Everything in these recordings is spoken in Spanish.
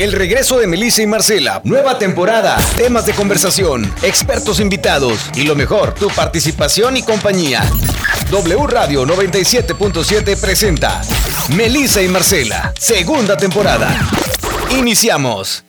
El regreso de Melissa y Marcela. Nueva temporada. Temas de conversación. Expertos invitados. Y lo mejor, tu participación y compañía. W Radio 97.7 presenta Melissa y Marcela. Segunda temporada. Iniciamos.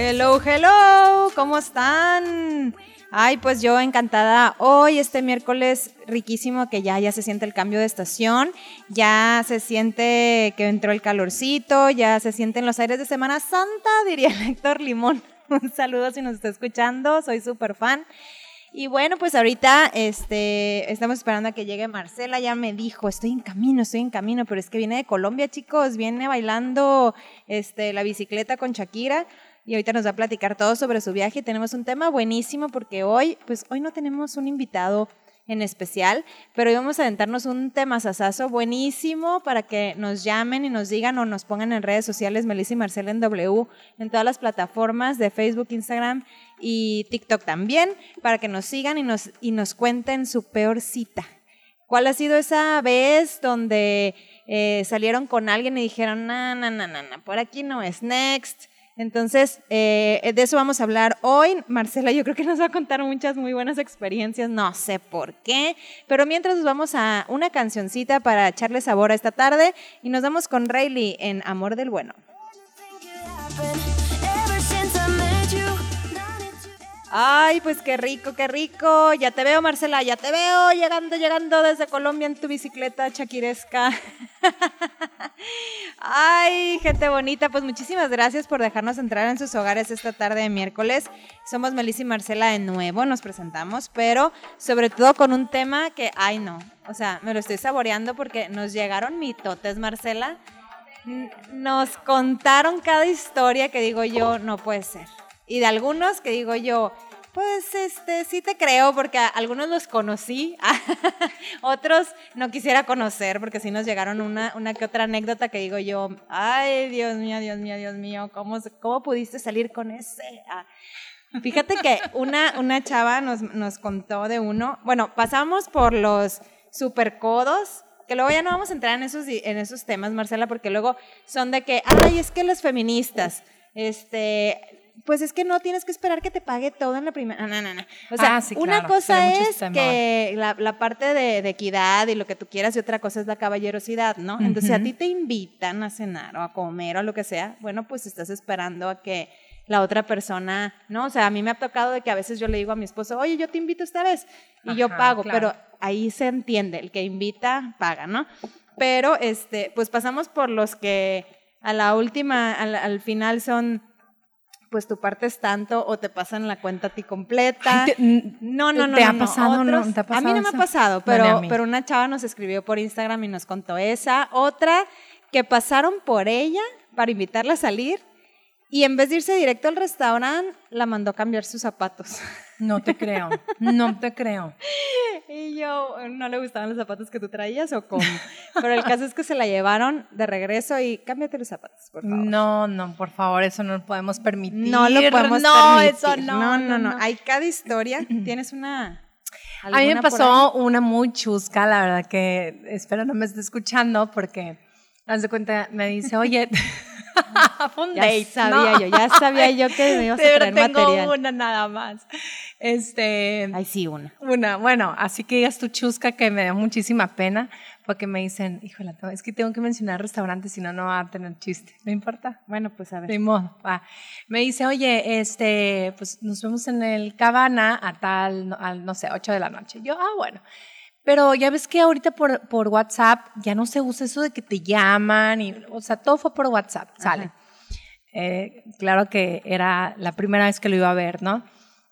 Hello, hello, ¿cómo están? Ay, pues yo encantada. Hoy, este miércoles riquísimo que ya, ya se siente el cambio de estación, ya se siente que entró el calorcito, ya se sienten los aires de Semana Santa, diría el Héctor Limón. Un saludo si nos está escuchando, soy súper fan. Y bueno, pues ahorita este, estamos esperando a que llegue Marcela, ya me dijo, estoy en camino, estoy en camino, pero es que viene de Colombia, chicos, viene bailando este, la bicicleta con Shakira y ahorita nos va a platicar todo sobre su viaje. Tenemos un tema buenísimo porque hoy, pues hoy no tenemos un invitado en especial, pero hoy vamos a aventarnos un tema sasazo buenísimo para que nos llamen y nos digan o nos pongan en redes sociales Melissa y Marcela en W, en todas las plataformas de Facebook, Instagram y TikTok también, para que nos sigan y nos, y nos cuenten su peor cita. ¿Cuál ha sido esa vez donde eh, salieron con alguien y dijeron, no, no, no, no, no, por aquí no es, next? Entonces, eh, de eso vamos a hablar hoy. Marcela, yo creo que nos va a contar muchas muy buenas experiencias, no sé por qué, pero mientras nos vamos a una cancioncita para echarle sabor a esta tarde y nos vamos con Rayleigh en Amor del Bueno. Ay, pues qué rico, qué rico. Ya te veo, Marcela, ya te veo llegando, llegando desde Colombia en tu bicicleta chaquiresca. Ay, gente bonita, pues muchísimas gracias por dejarnos entrar en sus hogares esta tarde de miércoles. Somos Melissa y Marcela de nuevo, nos presentamos, pero sobre todo con un tema que, ay no, o sea, me lo estoy saboreando porque nos llegaron mitotes, Marcela. Nos contaron cada historia que digo yo, no puede ser. Y de algunos que digo yo, pues este sí te creo porque algunos los conocí, otros no quisiera conocer porque sí nos llegaron una, una que otra anécdota que digo yo, ay Dios mío, Dios mío, Dios mío, ¿cómo, cómo pudiste salir con ese? Ah. Fíjate que una, una chava nos, nos contó de uno, bueno, pasamos por los supercodos, que luego ya no vamos a entrar en esos, en esos temas, Marcela, porque luego son de que, ay, es que las feministas, este, pues es que no tienes que esperar que te pague todo en la primera, no, no, no. O sea, Ah, sí, una cosa es que la, la parte de, de equidad y lo que tú quieras y otra cosa es la caballerosidad, ¿no? Entonces, a Ujú. ti te invitan a cenar o a comer o lo que sea, bueno, pues estás esperando a que la otra persona, ¿no? O sea, a mí me ha tocado de que a veces yo le digo a mi esposo, oye, yo te invito esta vez y yo pago, claro. pero ahí se entiende, el que invita, paga, ¿no? Pero, este, pues pasamos por los que a la última, al, al final son, pues tu parte es tanto o te pasan la cuenta a ti completa. Ay, te- n- No, no, no. ¿Te no, ha no, pasado, no? otros- ¿Te ha a mí no me ha pasado, pero, pero una chava nos escribió por Instagram y nos contó esa. Otra que pasaron por ella para invitarla a salir y en vez de irse directo al restaurante, la mandó a cambiar sus zapatos. No te creo, no te creo. Y yo, ¿no le gustaban los zapatos que tú traías o cómo? Pero el caso es que se la llevaron de regreso y cámbiate los zapatos, por favor. No, no, por favor, eso no lo podemos permitir. No lo podemos no, permitir. eso no. no, no, no. Hay cada historia. Tienes una. A mí me pasó una muy chusca, la verdad que espero no me esté escuchando porque, haz de cuenta, me dice, oye, un Ya date, sabía ¿no? yo, ya sabía yo que me ibas a traer tengo material. una nada más. Este, Ay, sí, una. Una, bueno, así que digas tu chusca que me da muchísima pena porque me dicen, híjole, es que tengo que mencionar restaurantes, si no, no va a tener chiste. No importa. Bueno, pues a ver. De modo. va. Me dice, oye, este, pues nos vemos en el Cabana a tal, no, no sé, 8 de la noche. Yo, ah, bueno. Pero ya ves que ahorita por, por WhatsApp ya no se usa eso de que te llaman, y, o sea, todo fue por WhatsApp, sale. Eh, claro que era la primera vez que lo iba a ver, ¿no?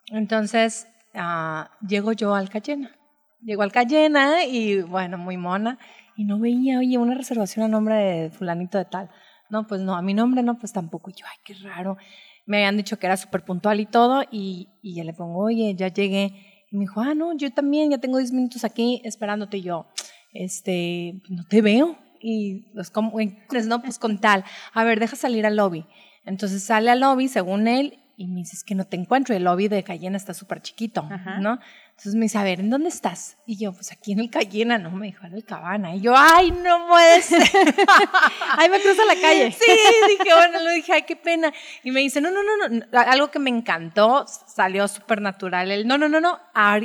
Entonces, ah, llego yo al Cayena. Llego al Cayena y, bueno, muy mona. Y no veía, oye, una reservación a nombre de fulanito de tal. No, pues no, a mi nombre no, pues tampoco. Y yo, ay, qué raro. Me habían dicho que era súper puntual y todo. Y, y ya le pongo, oye, ya llegué. Y me dijo, ah, no, yo también, ya tengo 10 minutos aquí esperándote. Y yo, este, no te veo. y como, pues, no, pues con tal, a ver, deja salir al lobby. Entonces sale al lobby, según él, y me dice, es que no te encuentro, y el lobby de Cayena está súper chiquito, ¿no? Entonces me dice, a ver, ¿en dónde estás? Y yo, pues aquí en el Cayena, no, me dijo, en el Cabana. Y yo, ay, no puede ser. Ahí me cruza la calle. Sí, dije, bueno, lo dije, ay, qué pena. Y me dice, no, no, no, no, algo que me encantó, salió súper natural. El, no, no, no, no,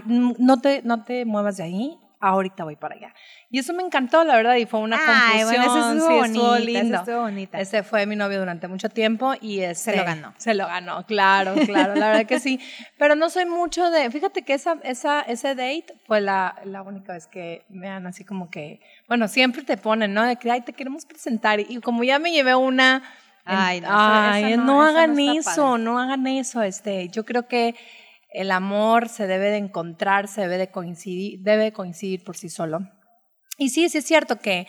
no te, no te muevas de ahí, ahorita voy para allá. Y eso me encantó, la verdad, y fue una Ay, confusión. Bueno, eso estuvo, sí, bonita, lindo. Eso estuvo bonita. Ese fue mi novio durante mucho tiempo y este, se lo ganó. Se lo ganó, claro, claro, la verdad que sí. Pero no soy mucho de, fíjate que esa, esa, ese date fue la, la única vez que me han así como que, bueno, siempre te ponen, ¿no? De que, ay, te queremos presentar. Y como ya me llevé una... Ay, no, ay, esa no, no- esa hagan no está eso, no hagan eso. Este, yo creo que el amor se debe de encontrar, se debe de coincidir, debe coincidir por sí solo. Y sí, sí es cierto que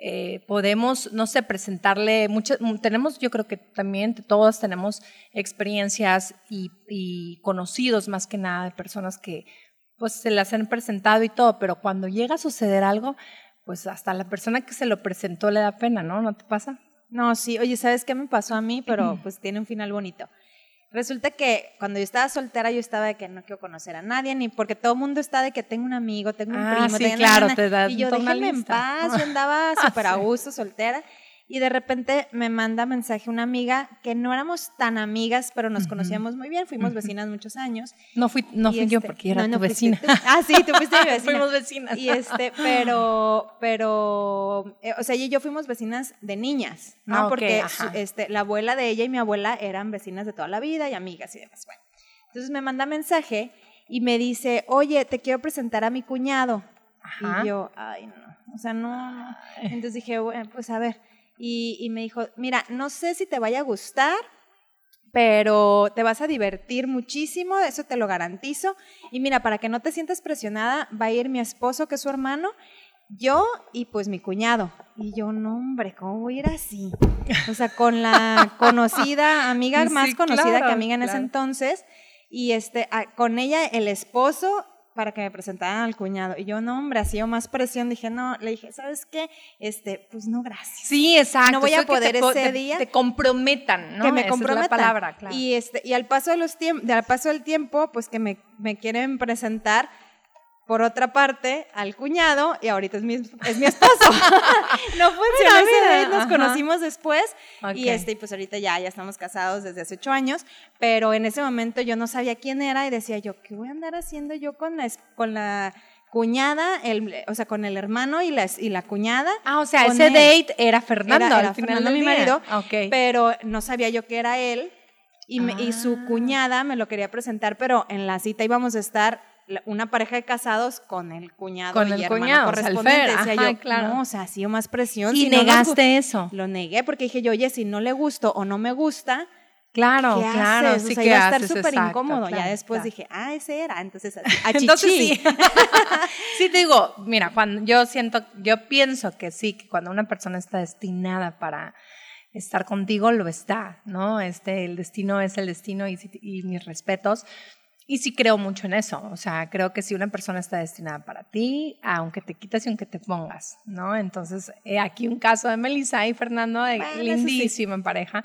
eh, podemos, no sé, presentarle muchas, tenemos, yo creo que también todos tenemos experiencias y, y conocidos más que nada de personas que pues se las han presentado y todo, pero cuando llega a suceder algo, pues hasta la persona que se lo presentó le da pena, ¿no? ¿No te pasa? No, sí, oye, ¿sabes qué me pasó a mí? Pero pues tiene un final bonito. Resulta que cuando yo estaba soltera, yo estaba de que no quiero conocer a nadie, ni porque todo el mundo está de que tengo un amigo, tengo un Ah, primo, sí, tengo claro, na, na, te da Y yo, una déjenme en paz, yo andaba súper a gusto, soltera. Y de repente me manda mensaje una amiga que no éramos tan amigas, pero nos conocíamos muy bien, fuimos vecinas muchos años. No fui, no fui yo este, porque era no, tu no fuiste vecina. tú. Ah, sí, tú fuiste mi vecina. Fuimos vecinas. Y este, pero, pero, eh, o sea, ella y yo fuimos vecinas de niñas, ¿no? Ah, ok, Porque su- este, la abuela de ella y mi abuela eran vecinas de toda la vida y amigas y demás. Bueno, entonces me manda mensaje y me dice, oye, te quiero presentar a mi cuñado. Ajá. Y yo, ay, no, o sea, no, no. Entonces dije, bueno, pues a ver. Y, y me dijo, mira, no sé si te vaya a gustar, pero te vas a divertir muchísimo, eso te lo garantizo. Y mira, para que no te sientas presionada, va a ir mi esposo, que es su hermano, yo y pues mi cuñado. Y yo, no, hombre, ¿cómo voy a ir así? O sea, con la conocida, amiga Sí, más conocida claro, que amiga en ese entonces, y este, a- con ella el esposo para que me presentaran al cuñado. Y yo, no, hombre, hacía más presión. Dije, no, le dije, ¿sabes qué? Este, pues no, gracias. Sí, exacto. No voy a poder te ese te- día. Te comprometan, ¿no? que me Esa es la comprometan. palabra, claro. Y este, y al paso de los al paso del tiempo, pues que me, me quieren presentar por otra parte al cuñado y ahorita es mi, es mi esposo. no funcionó ese date, nos ajá. conocimos después y Ok. este y pues ahorita ya ya estamos casados desde hace ocho años, pero en ese momento yo no sabía quién era y decía yo qué voy a andar haciendo yo con la con la cuñada, el, o sea, con el hermano y la, y la cuñada. Ah, o sea, ese él. date era Fernando Era- al era final Fernando, mi día. marido, Ok. pero no sabía yo que era él y, me- y su Ah. cuñada me lo quería presentar, pero en la cita íbamos a estar una pareja de casados con el cuñado Con y el hermano cuñado, correspondiente. Decía ajá, yo, claro. no, o sea, ha sido más presión. y si negaste eso. Lo negué porque dije yo, oye, si no le gusto o no me gusta, Claro, ¿qué claro. haces? Sí o sea, que iba a estar súper incómodo. ya claro, después claro. dije, ah, ese era. Entonces, a, Entonces sí. sí te digo, mira, cuando yo siento, yo pienso que sí, que cuando una persona está destinada para estar contigo, lo está, ¿no? Este, el destino es el destino y mis respetos. Y sí creo mucho en eso, o sea, creo que si una persona está destinada para ti, aunque te quitas y aunque te pongas, ¿no? Entonces, he aquí un caso de Melissa y Fernando, de Bueno, eso sí. en pareja.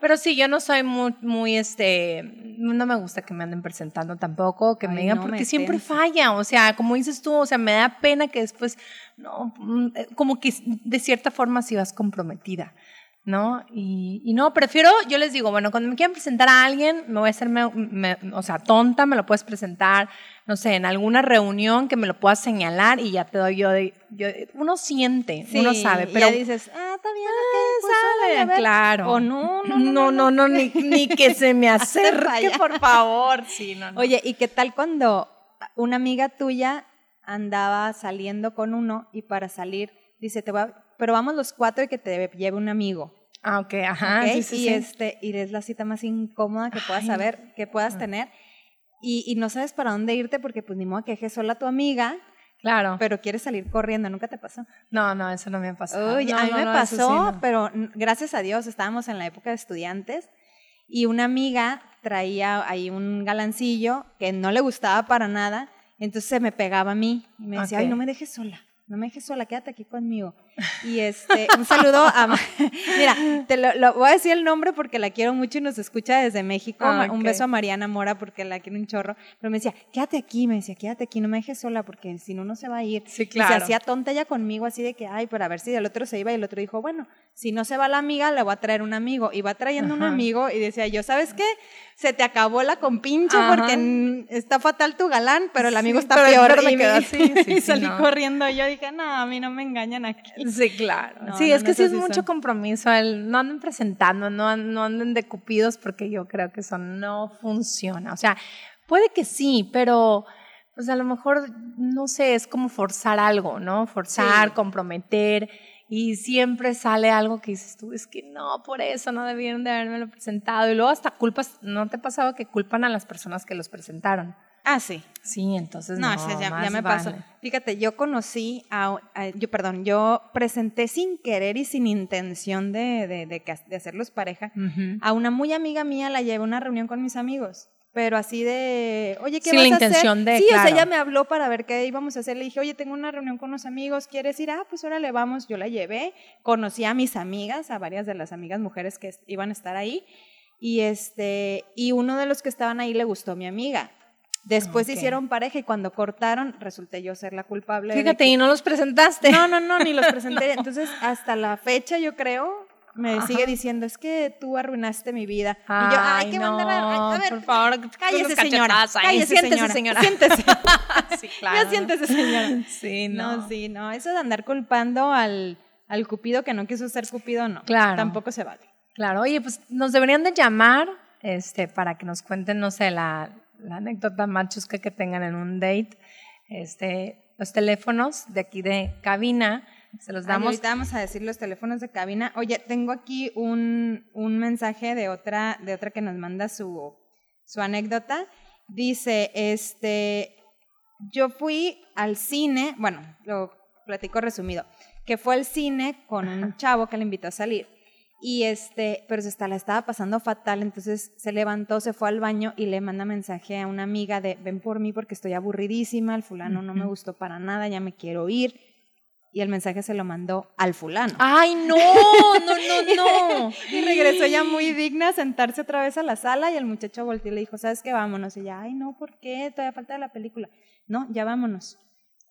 Pero sí, yo no soy muy, muy, este, no me gusta que me anden presentando tampoco, que me Ay, digan, no, porque me siempre falla, o sea, como dices tú, o sea, me da pena que después, no, mm, eh, como que de cierta forma si vas comprometida, ¿no? Y, y no, prefiero, yo les digo, bueno, cuando me quieran presentar a alguien, me voy a hacer, me- me- o sea, tonta, me lo puedes presentar, no sé, en alguna reunión que me lo puedas señalar y ya te doy yo de, yo- uno siente, uno sabe, y pero... ya dices, ah, está bien, ok, pues, órale, a Sale, ver. claro. O no, no, no, no, no, ni, ni que se me acerque, por favor. Sí, no, no. Oye, ¿y qué tal cuando una amiga tuya andaba saliendo con uno y para salir dice, te voy a- pero vamos los cuatro y que te lleve un amigo? Ah, ok, ajá. ¿ok? sí, sí, y sí. este y es la cita más incómoda que puedas Ay, saber, que puedas tener. Y, y no sabes para dónde irte porque pues ni modo que dejes sola a tu amiga, Claro. pero quieres salir corriendo, ¿nunca te pasó? No, no, eso no me ha pasado. Uy, No, a mí no, me no, eso sí, pasó, pero gracias a Dios estábamos en la época de estudiantes y una amiga traía ahí un galancillo que no le gustaba para nada, entonces se me pegaba a mí y me decía, Ok. ay, no me dejes sola, no me dejes sola, quédate aquí conmigo. Y este, un saludo a. Mira, te lo, lo- voy a decir el nombre porque la quiero mucho y nos escucha desde México. Ah, Un beso a Mariana Mora porque la quiero un chorro. Pero me decía, quédate aquí, me decía, quédate aquí, no me dejes sola porque si no, no se va a ir. Sí, Y claro. se hacía tonta ella conmigo así de que, ay, para ver si el otro se iba y el otro dijo, bueno, si no se va la amiga, le voy a traer un amigo. Y va trayendo un amigo y decía yo, ¿sabes qué? Se te acabó la compinche Ajá. porque está fatal tu galán, pero el amigo Sí, está peor. y, me- así, sí, y sí, salí no. corriendo. Yo dije, no, a mí no me engañan aquí. Sí, claro. No, sí, no, es que sí es mucho son. compromiso. El, no anden presentando, no, no anden de cupidos porque yo creo que eso no funciona. O sea, puede que sí, pero pues a lo mejor, no sé, es como forzar algo, ¿no? Forzar, comprometer. Y siempre sale algo que dices tú, es que no, por eso no debieron de habérmelo presentado. Y luego hasta culpas, ¿no te ha pasado que culpan a las personas que los presentaron? Ah, sí. Sí, entonces No, no, ya, ya más me pasó. vale. Fíjate, yo conocí a, a- yo, perdón, yo presenté sin querer y sin intención de, de, de hacerlos pareja. A una muy amiga mía la llevé a una reunión con mis amigos. Pero así de, oye, ¿qué Sin vas la a hacer? intención de, Sí, o sea, ella me habló para ver qué íbamos a hacer. Le dije, oye, tengo una reunión con unos amigos, ¿quieres ir? Ah, pues órale, vamos. Yo la llevé. Conocí a mis amigas, a varias de las amigas mujeres que iban a estar ahí. Y, este, y uno de los que estaban ahí le gustó a mi amiga. Después Ok. hicieron pareja y cuando cortaron, resulté yo ser la culpable. de Fíjate, que- y no los presentaste. no, no, no, ni los presenté. Entonces, hasta la fecha, yo creo, me Ajá. sigue diciendo, es que tú arruinaste mi vida. y yo, ay, qué no, mandar a, a ver, por favor, cállese, señora. Cállese, Siéntese, señora. Siéntese. sí, Ya siéntese, señora. Sí, No. no. sí, no. Eso de andar culpando al, al cupido que no quiso ser cupido, no. Claro. Tampoco se vale. Claro, oye, pues nos deberían de llamar este, para que nos cuenten, no sé, la, la anécdota más chusca que tengan en un date. Este, los teléfonos de aquí de cabina, se los Ay, damos. ahorita vamos a decir los teléfonos de cabina. Oye, tengo aquí un, un mensaje de otra, de otra que nos manda su, su anécdota. Dice, este, yo fui al cine, bueno, lo platico resumido, que fue al cine con un chavo que le invitó a salir. Y este, pero se está, la estaba pasando fatal, entonces se levantó, se fue al baño y le manda mensaje a una amiga de ven por mí porque estoy aburridísima, el fulano no me gustó para nada, ya me quiero ir. Y el mensaje se lo mandó al fulano. Ay, no, no, no, no. Y regresó ya muy digna a sentarse otra vez a la sala y el muchacho volteó y le dijo, ¿sabes qué? Vámonos. Y ella, ay, no, ¿por qué? Todavía falta la película. No, ya vámonos.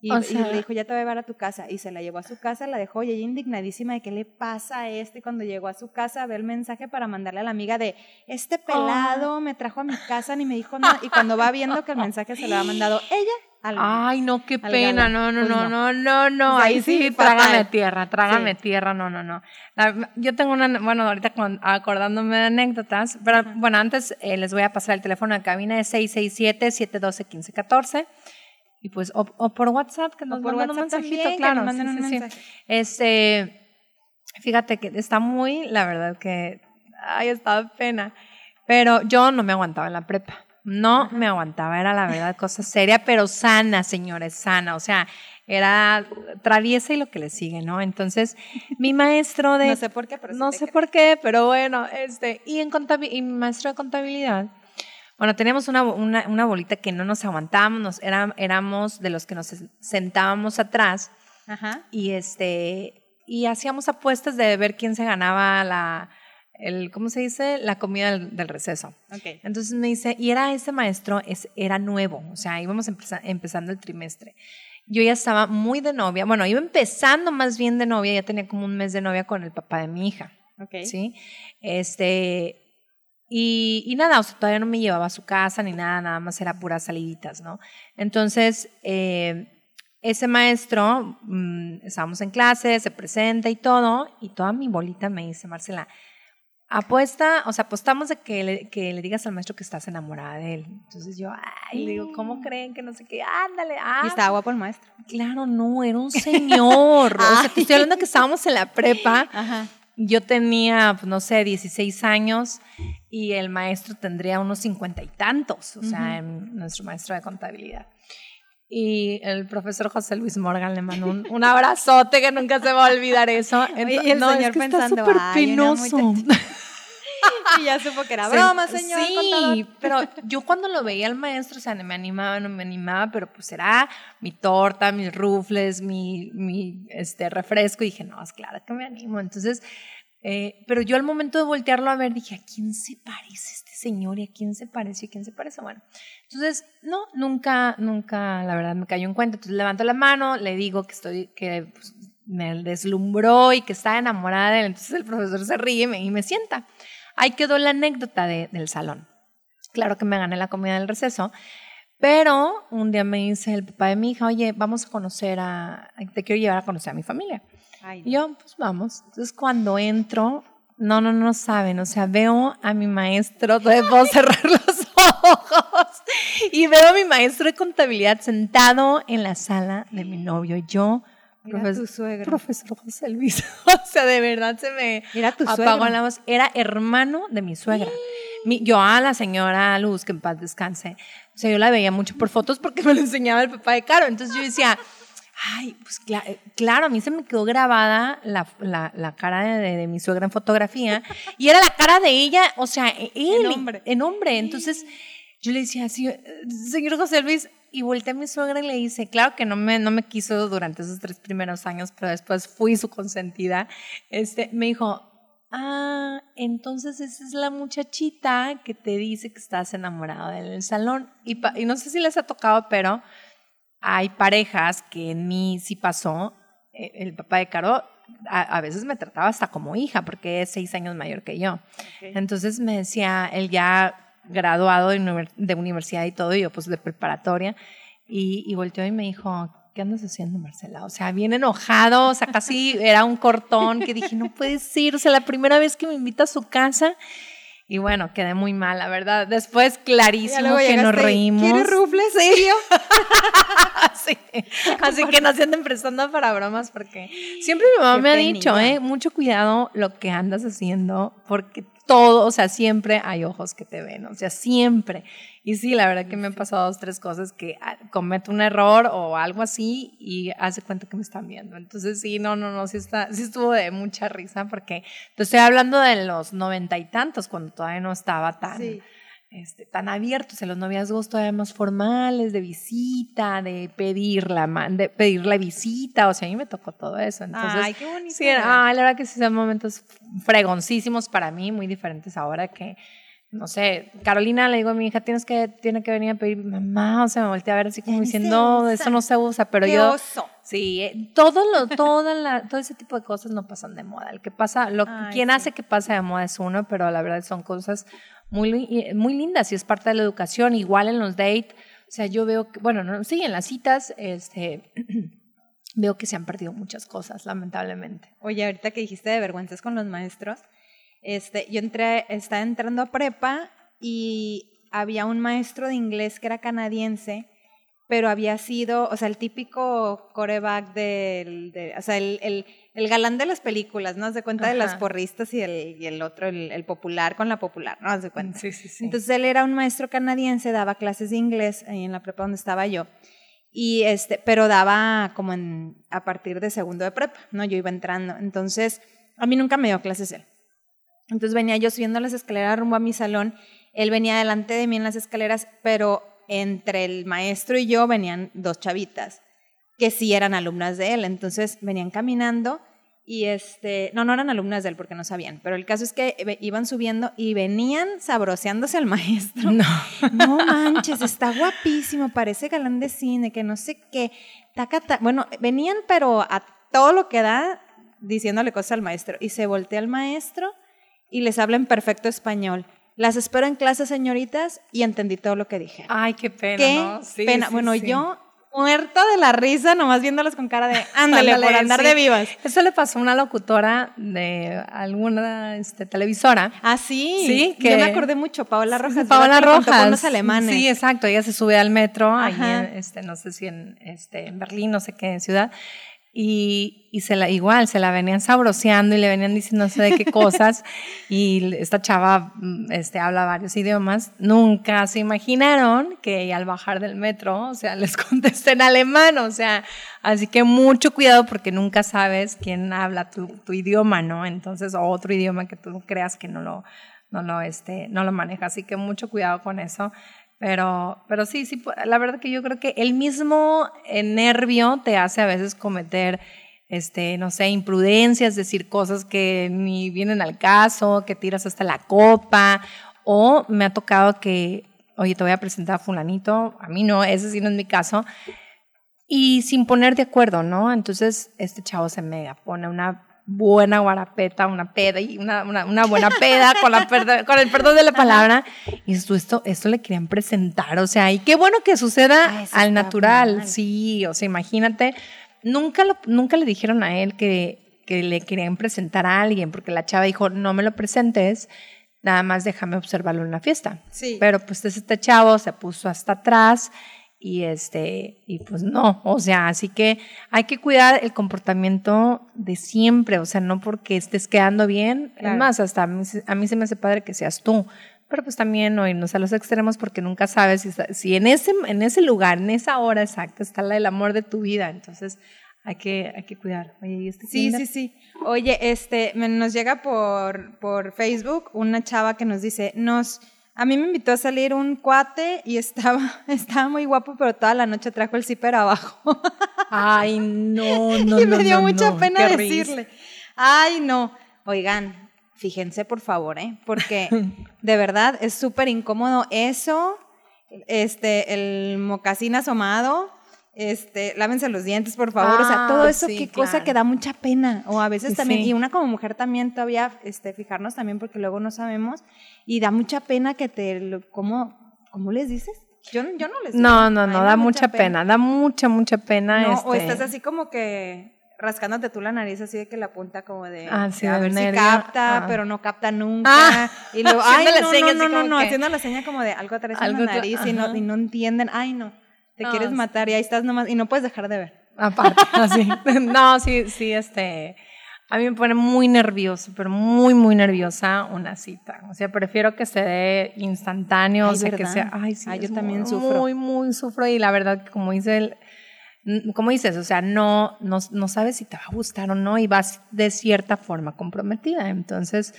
Y, O y sea- le dijo, ya te voy a llevar a tu casa. Y se la llevó a su casa, la dejó y ella indignadísima de qué le pasa a este. Y cuando llegó a su casa, ve el mensaje para mandarle a la amiga de, este pelado me trajo a mi casa ni me dijo nada. Y cuando va viendo que el mensaje se lo ha mandado ella Ay, no, qué pena, galán. no, no, Pues no, no. no, no, no, Pues ahí sí, fatal. trágame tierra, trágame Sí. tierra, no, no, no. La- yo tengo una, bueno, ahorita con- acordándome de anécdotas, pero bueno, antes eh, les voy a pasar el teléfono de cabina, es 667-712-1514. Y pues, o, o por WhatsApp, que nos por manden un WhatsApp mensajito, también, que claro. sí, un sí, mensaje. Este, fíjate que está muy, la verdad que, ay, estaba pena. Pero yo no me aguantaba en la prepa. No me aguantaba, era la verdad cosa seria, pero sana, señores, sana. O sea, era traviesa y lo que le sigue, ¿no? Entonces, mi maestro de No sé por qué, pero no sé creo. por qué, pero bueno, este, y en y mi maestro de contabilidad, bueno, teníamos una, una, una bolita que no nos aguantábamos, nos, era- éramos de los que nos sentábamos atrás Ajá. y este, y hacíamos apuestas de ver quién se ganaba la, el, ¿cómo se dice? La comida del, del receso. Ok. Entonces me dice, y era ese maestro, es, era nuevo, o sea, íbamos empeza- empezando el trimestre. Yo ya estaba muy de novia, bueno, iba empezando más bien de novia, ya tenía como un mes de novia con el papá de mi hija, Ok. ¿sí? Este, y, y nada, o sea, todavía no me llevaba a su casa ni nada, nada más era puras saliditas, ¿no? Entonces, eh, ese maestro, mm, estábamos en clase, se presenta y todo, y toda mi bolita me dice, Marcela, apuesta, o sea, apostamos de que le, que le digas al maestro que estás enamorada de él. Entonces yo, ay, le digo, ¿cómo creen que no sé qué? Ándale, ah. Y estaba guapo el maestro. Claro, no, era un señor. o sea, te estoy hablando que estábamos en la prepa. Ajá. Yo tenía, pues, no sé, 16 años y el maestro tendría unos cincuenta y tantos, o sea, en- nuestro maestro de contabilidad. Y el profesor José Luis Morgan le mandó un, un abrazote que nunca se va a olvidar eso. Oye, y el no, es señor que está pensando, súper "Ay, una penoso. y ya supo que era broma, señor. Sí, contador. pero yo cuando lo veía al maestro, o sea, me animaba, no me animaba, pero pues era mi torta, mis rufles, mi, mi este, refresco, y dije, no, es claro que me animo. Entonces, eh, pero yo al momento de voltearlo a ver, dije, ¿a quién se parece este señor? ¿Y a quién se parece? ¿Y a quién se parece? Bueno, entonces, no, nunca, nunca, la verdad, me cayó en cuenta. Entonces levanto la mano, le digo que estoy, que pues, me deslumbró y que estaba enamorada de él. Entonces el profesor se ríe y me, y me sienta. Ahí quedó la anécdota de- del salón. Claro que me gané la comida del receso, pero un día me dice el papá de mi hija, oye, vamos a conocer a, te quiero llevar a conocer a mi familia. Ay, Y yo, pues vamos. Entonces cuando entro, no, no, no saben, o sea, veo a mi maestro, todavía puedo cerrar los ojos, y veo a mi maestro de contabilidad sentado en la sala de mi novio. Y yo, Mira profes- tu suegro. profesor José Luis, o sea, de verdad se me Mira tu apagó la voz. Era hermano de mi suegra. Mi- yo a la señora Luz, que en paz descanse, o sea, yo la veía mucho por fotos porque me lo enseñaba el papá de Caro. Entonces yo decía, ay, pues eh, claro, a mí se me quedó grabada la, la- la cara de, de mi suegra en fotografía y era la cara de ella, o sea, e- él, En hombre. En hombre. Entonces yo le decía, "Sí, eh, señor José Luis, y volteé a mi suegra y le dice, claro que no me, no me quiso durante esos tres primeros años, pero después fui su consentida. Este, me dijo, ah, entonces esa es la muchachita que te dice que estás enamorado del salón. Y, y no sé si les ha tocado, pero hay parejas que en mí sí pasó. Eh, El papá de Caro a, a veces me trataba hasta como hija, porque es seis años mayor que yo. Entonces me decía, él ya graduado de, univer- de universidad y todo, y yo pues de preparatoria, y, y volteó y me dijo, ¿qué andas haciendo, Marcela? O sea, bien enojado, o sea, casi era un cortón que dije, no puede ser, o sea, la primera vez que me invita a su casa, y bueno, quedé muy mal, la verdad. Después, clarísimo que nos reímos. ¿Quieres rufles, serio? Sí. Así que no se anden prestando para bromas porque siempre mi mamá Qué me ha dicho, eh, mucho cuidado lo que andas haciendo porque todo, o sea, siempre hay ojos que te ven, o sea, siempre. Y sí, la verdad que me han pasado dos, tres cosas que ah, cometo un error o algo así y hace cuenta que me están viendo. Entonces sí, no, no, no, sí, está, sí estuvo de mucha risa porque te estoy hablando de los noventa y tantos, cuando todavía no estaba tan Sí. Este, tan abiertos en los noviazgos todavía más formales, de visita, de pedir la, ma- de pedir la visita, o sea, a mí me tocó todo eso. Entonces, Ay, qué bonito. sí, era- ay, la verdad que sí son momentos fregoncísimos para mí, muy diferentes ahora que, no sé, Carolina le digo a mi hija, tienes que, tiene que venir a pedir, mamá, o sea, me volteé a ver así como diciendo, usa. eso no se usa, pero Qué yo... oso. Sí, eh, todo lo, toda la, todo ese tipo de cosas no pasan de moda. El que pasa, lo, Ay, quien sí. hace que pase de moda es uno, pero la verdad son cosas muy, li- muy lindas y es parte de la educación. Igual en los dates, o sea, yo veo que, bueno, no, sí, en las citas, este, veo que se han perdido muchas cosas, lamentablemente. Oye, ahorita que dijiste de vergüenzas con los maestros, este, yo entré, estaba entrando a prepa y había un maestro de inglés que era canadiense, pero había sido, o sea, el típico coreback del, de, o sea, el, el, el galán de las películas, ¿no? Haz de cuenta de las Ajá. porristas y el, y el otro, el, el popular con la popular, ¿no? Haz de cuenta. Sí, sí, sí. Entonces él era un maestro canadiense, daba clases de inglés ahí en la prepa donde estaba yo. Y este, pero daba como en, a partir de segundo de prepa, ¿no? Yo iba entrando. Entonces, a mí nunca me dio clases él. Entonces venía yo subiendo las escaleras rumbo a mi salón, él venía delante de mí en las escaleras, pero entre el maestro y yo venían dos chavitas que sí eran alumnas de él. Entonces venían caminando y este, no, no eran alumnas de él porque no sabían, pero el caso es que iban subiendo y venían sabroseándose al maestro. no. No manches, está guapísimo, parece galán de cine, que no sé qué. Taca, ta- Bueno, venían, pero a todo lo que da, diciéndole cosas al maestro. Y se voltea al maestro y les habla en perfecto español. Las espero en clase, señoritas, y entendí todo lo que dije. Ay, qué pena, qué ¿no? Sí, pena. sí, bueno, sí. yo muerta de la risa, nomás viéndolas con cara de ándale, Ándale, por andar sí. de vivas. Eso le pasó a una locutora de alguna este, televisora. Ah, sí. Sí, Yo que- me acordé mucho, Paola Rojas. Paola Rojas. Con los alemanes. Sí, exacto. Ella se sube al metro, ahí en, este, no sé si en, este, en Berlín, no sé qué ciudad. Y, y se la, igual, se la venían sabroseando y le venían diciendo no sé de qué cosas. y esta chava mm, este, habla varios idiomas. Nunca se imaginaron que al bajar del metro, o sea, les contesté en alemán. O sea, así que mucho cuidado porque nunca sabes quién habla tu, tu idioma, ¿no? Entonces, o otro idioma que tú creas que no lo, no lo, este, no lo maneja. Así que mucho cuidado con eso. Pero, pero sí, sí, la verdad que yo creo que el mismo eh, nervio te hace a veces cometer, este, no sé, imprudencias, decir cosas que ni vienen al caso, que tiras hasta la copa, o me ha tocado que, oye, te voy a presentar a fulanito, a mí no, ese sí no es mi caso, y sin poner de acuerdo, ¿no? Entonces, este chavo se mega pone una buena guarapeta, una peda y una, una, buena peda con, la con el perdón de la palabra. Y esto, esto, esto le querían presentar, o sea, y qué bueno que suceda al natural, sí, o sea, imagínate, nunca, lo, nunca le dijeron a él que, que le querían presentar a alguien, porque la chava dijo, no me lo presentes, nada más déjame observarlo en la fiesta. Sí. Pero pues este chavo se puso hasta atrás y este y pues no, o sea, así que hay que cuidar el comportamiento de siempre, o sea, no porque estés quedando bien, es más, hasta a mí, se me hace padre que seas tú, pero pues también no irnos a los extremos porque nunca sabes si, si en, ese, en ese lugar, en esa hora exacta está el amor de tu vida, entonces hay que, hay que cuidar. Oye, este sí, sí, sí. Oye, este, nos llega por, por Facebook una chava que nos dice, nos a mí me invitó a salir un cuate y estaba, estaba muy guapo, pero toda la noche trajo el zipper abajo. Ay, no, no. y me dio mucha pena decirle. Ay, no. Oigan, fíjense por favor, ¿eh? Porque de verdad es súper incómodo eso, este, el mocasín asomado este, lávense los dientes, por favor. o sea, todo ah, eso, qué cosa que da mucha pena. O a veces también, y una como mujer también todavía, este, fijarnos también porque luego no sabemos. Y da mucha pena que te, ¿cómo, cómo les dices? Yo, yo no les No, no, no, da, mucha pena. da mucha, mucha pena. O este estás así como que rascándote tú la nariz así de que la punta como de ah, sí, a ver si capta, ah. pero no capta nunca. Ah, y luego, ay, no, no, no, no, no, haciendo la seña como de algo atrás en la nariz y no, y no entienden. Ay, no te quieres matar y ahí estás nomás y no puedes dejar de ver. Aparte, así. no, sí, sí, este. A mí me pone muy nervioso, pero muy, muy nerviosa una cita. O sea, prefiero que se dé instantáneo, o sea, que sea. Ay, sí, yo también sufro. Muy, muy sufro. Y la verdad, como dice el, como dices, o sea, no, no, no, sabes si te va a gustar o no y vas de cierta forma comprometida. Entonces,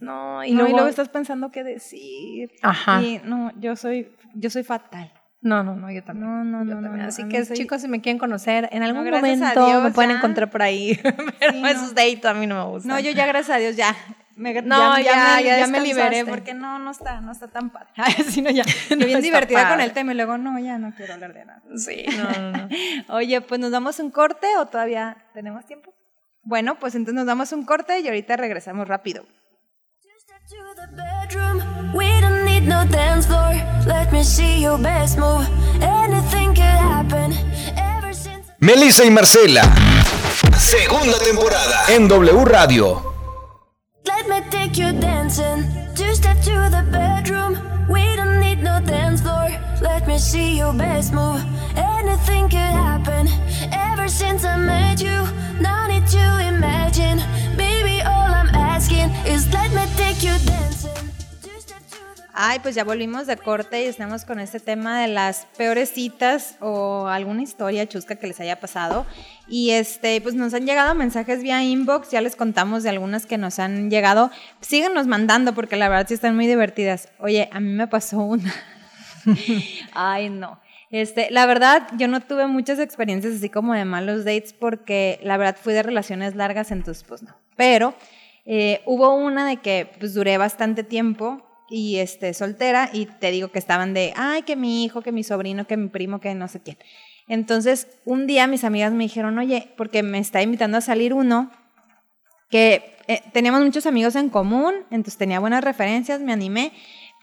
no, y, luego, estás pensando qué decir. Ajá. Y no, yo soy, yo soy fatal. No, no, no, yo también. No, no, no, no, Así que chicos, si me quieren conocer, en algún momento me pueden encontrar por ahí. Pero esos dates a mí no me gustan. No, yo ya gracias a Dios ya. Me, no, ya, ya, ya, me, liberé porque no, no está, no está tan padre. no, ya. bien divertida con el tema y luego no, ya no quiero hablar de nada. Sí, no, no, no. Oye, pues nos damos un corte o todavía tenemos tiempo. Bueno, pues entonces nos damos un corte y ahorita regresamos rápido. We don't need no dance floor. Let me see your best move. Anything could happen. Ever since. Melissa y Marcela. Segunda temporada en W Radio. Let me take you dancing. Two step to the bedroom. We don't need no dance floor. Let me see your best move. Anything could happen. Ever since I met you, Ay, pues ya volvimos de corte y estamos con este tema de las peores citas o alguna historia chusca que les haya pasado. Y este, pues nos han llegado mensajes vía inbox, ya les contamos de algunas que nos han llegado. Síganos mandando porque la verdad sí están muy divertidas. Oye, a mí me pasó una. Ay, no. Este, la verdad, yo no tuve muchas experiencias así como de malos dates porque la verdad fui de relaciones largas, entonces pues no. Pero eh, hubo una de que pues duré bastante tiempo y este, soltera y te digo que estaban de, ay, que mi hijo, que mi sobrino, que mi primo, que no sé quién. Entonces, un día mis amigas me dijeron, oye, porque me está invitando a salir uno, que eh, teníamos muchos amigos en común, entonces tenía buenas referencias, me animé,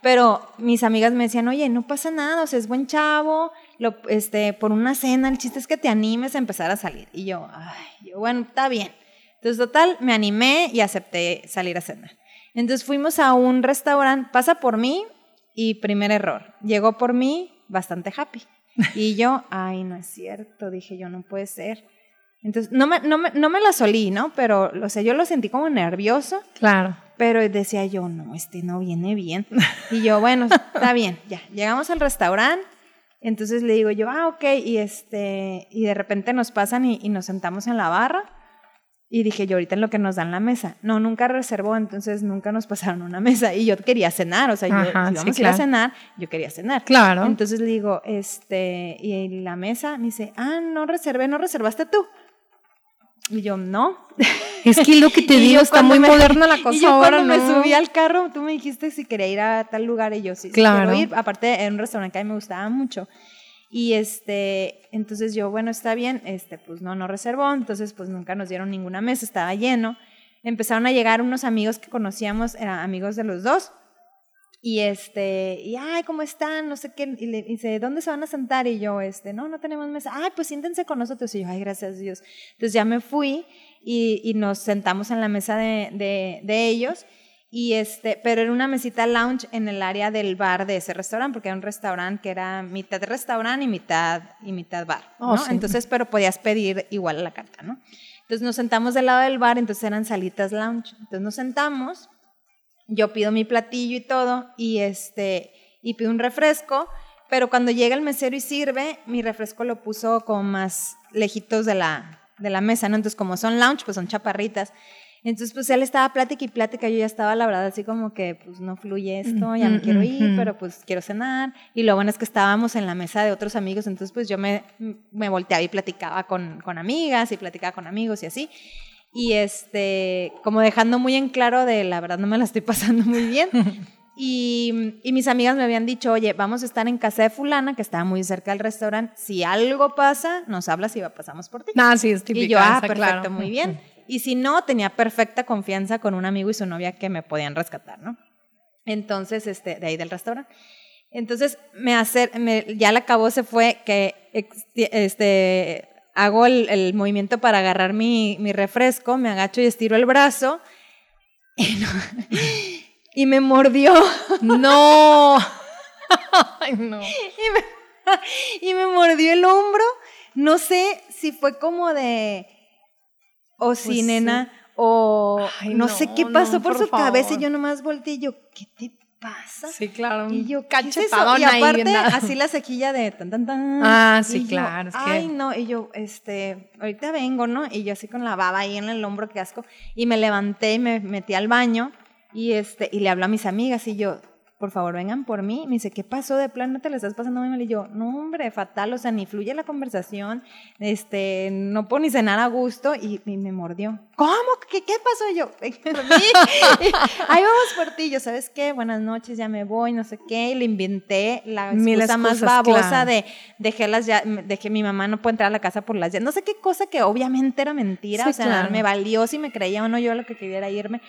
pero mis amigas me decían, oye, no pasa nada, o sea, es buen chavo, lo, este, por una cena, el chiste es que te animes a empezar a salir. Y yo, ay, yo, bueno, está bien. Entonces, total, me animé y acepté salir a cenar. Entonces fuimos a un restaurante, pasa por mí y primer error, llegó por mí bastante happy. Y yo, ay, no es cierto, dije yo, no puede ser. Entonces, no me, no me, no me la solí, ¿no? Pero, o sea, yo lo sentí como nervioso, Claro. pero decía yo, no, este no viene bien. Y yo, bueno, está bien, ya. Llegamos al restaurante, entonces le digo yo, ah, ok, y este, y de repente nos pasan y, y nos sentamos en la barra. Y dije yo, ahorita en lo que nos dan la mesa. No, nunca reservó, entonces nunca nos pasaron una mesa. Y yo quería cenar, o sea, yo, si vamos sí, a ir a claro. cenar, yo quería cenar. Claro. Entonces le digo, este, y la mesa me dice, ah, no reservé, no reservaste tú. Y yo, no. Es que lo que te digo, está muy me- moderna la cosa y yo ahora, cuando ¿no? me subí al carro, tú me dijiste si quería ir a tal lugar y yo sí, Claro. quiero ir. Aparte, era un restaurante que a mí me gustaba mucho. Y este, entonces yo, bueno, está bien, este, pues no, no reservó, entonces pues nunca nos dieron ninguna mesa, estaba lleno. Empezaron a llegar unos amigos que conocíamos, eran amigos de los dos. Y este, y ay, ¿cómo están? No sé qué. Y le dice, ¿dónde se van a sentar? Y yo, este, no, no tenemos mesa. Ay, pues siéntense con nosotros. Y yo, ay, gracias a Dios. Entonces ya me fui y, y nos sentamos en la mesa de, de, de ellos. Y este, pero era una mesita lounge en el área del bar de ese restaurante, porque era un restaurante que era mitad restaurante y mitad, y mitad bar. Oh, ¿no? sí. Entonces, pero podías pedir igual a la carta, ¿no? Entonces nos sentamos del lado del bar, entonces eran salitas lounge. Entonces nos sentamos, yo pido mi platillo y todo, y este, y pido un refresco, pero cuando llega el mesero y sirve, mi refresco lo puso como más lejitos de la, de la mesa, ¿no? Entonces como son lounge, pues son chaparritas. Entonces, pues él estaba plática y plática, yo ya estaba, la verdad, así como que, pues no fluye esto, ya me quiero ir, pero pues quiero cenar. Y lo bueno es que estábamos en la mesa de otros amigos, entonces pues yo me, me volteaba y platicaba con, con amigas y platicaba con amigos y así. Y este, como dejando muy en claro de, la verdad, no me la estoy pasando muy bien. Y, y mis amigas me habían dicho, oye, vamos a estar en casa de fulana, que estaba muy cerca del restaurante. Si algo pasa, nos hablas y va- pasamos por ti. Ah, sí, es típica Y yo, ah, perfecto, claro. muy bien. Y si no, tenía perfecta confianza con un amigo y su novia que me podían rescatar, ¿no? Entonces, este, de ahí del restaurante. Entonces, me hacer, me, ya la acabó se fue que este, hago el, el movimiento para agarrar mi, mi refresco, me agacho y estiro el brazo y, no- y me mordió. No. Ay, no. y me mordió el hombro. No sé si fue como de, o si Pues sí. nena, o Ay, no, no, sé qué no, pasó por, por su cabeza y yo nomás volteé y yo, ¿qué te pasa? Sí, claro. Y yo, ¿qué es eso? Y aparte, así la sequilla de tan, tan, tan. Ah, sí, Y yo, claro, es que- Ay, no, y yo, este, ahorita vengo, ¿no? Y yo así con la baba ahí en el hombro, qué asco. Y me levanté y me metí al baño y, este, y le hablo a mis amigas y yo, por favor, vengan por mí. Me dice, ¿qué pasó de plan? ¿No te la estás pasando muy mal? Y yo, no, hombre, fatal, o sea, ni fluye la conversación, este, no puedo ni cenar a gusto y, y me mordió. ¿Cómo? ¿Qué, qué pasó? Y yo, por mí. Ahí vamos por ti. Yo, ¿sabes qué? Buenas noches, ya me voy, no sé qué. Y le inventé la excusa más babosa claro. de dejé las ya, dejé mi mamá no puede entrar a la casa por las llaves. No sé qué cosa que obviamente era mentira. Sí, o sea, claro. me valió si me creía o no. Yo lo que quería era irme.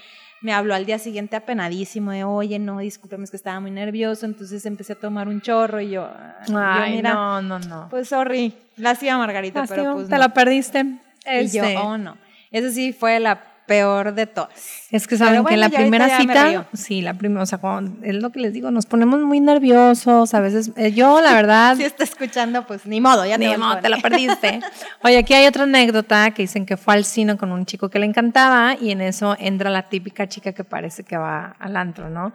Me habló al día siguiente apenadísimo de, oye, no, discúlpeme, es que estaba muy nervioso. Entonces empecé a tomar un chorro y yo, ay, yo, Ay, mira, no, no, no. pues sorry. Lástima, Margarita, Lástima, pero pues te no. la perdiste. Y yo, Este, oh, no. Esa sí fue la peor de todas. Es que saben Pero que bueno, la primera cita, sí, la primera, o sea, cuando- es lo que les digo, nos ponemos muy nerviosos, a veces, eh, yo la verdad, Si está escuchando, pues ni modo, ya te, Ni modo, te la perdiste. Oye, aquí hay otra anécdota que dicen que fue al cine con un chico que le encantaba y en eso entra la típica chica que parece que va al antro, ¿no?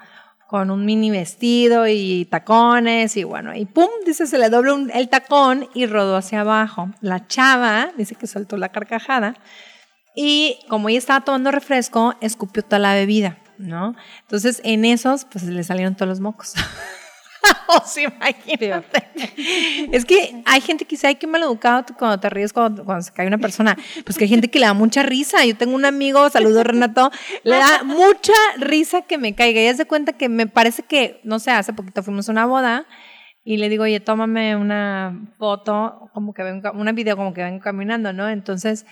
Con un mini vestido y tacones y bueno, y pum, dice, se le dobló el tacón y rodó hacia abajo. La chava dice que soltó la carcajada y como ella estaba tomando refresco, escupió toda la bebida, ¿no? Entonces en esos, pues le salieron todos los mocos. o sea, imagínate. Es que hay gente que dice, ay, qué maleducado cuando te ríes cuando, cuando se cae una persona. Pues que hay gente que le da mucha risa. Yo tengo un amigo, saludo Renato, le da mucha risa que me caiga. Y es de cuenta que me parece que, no sé, hace poquito fuimos a una boda y le digo, oye, tómame una foto, como que vengo, una video como que vengo caminando, ¿no? Entonces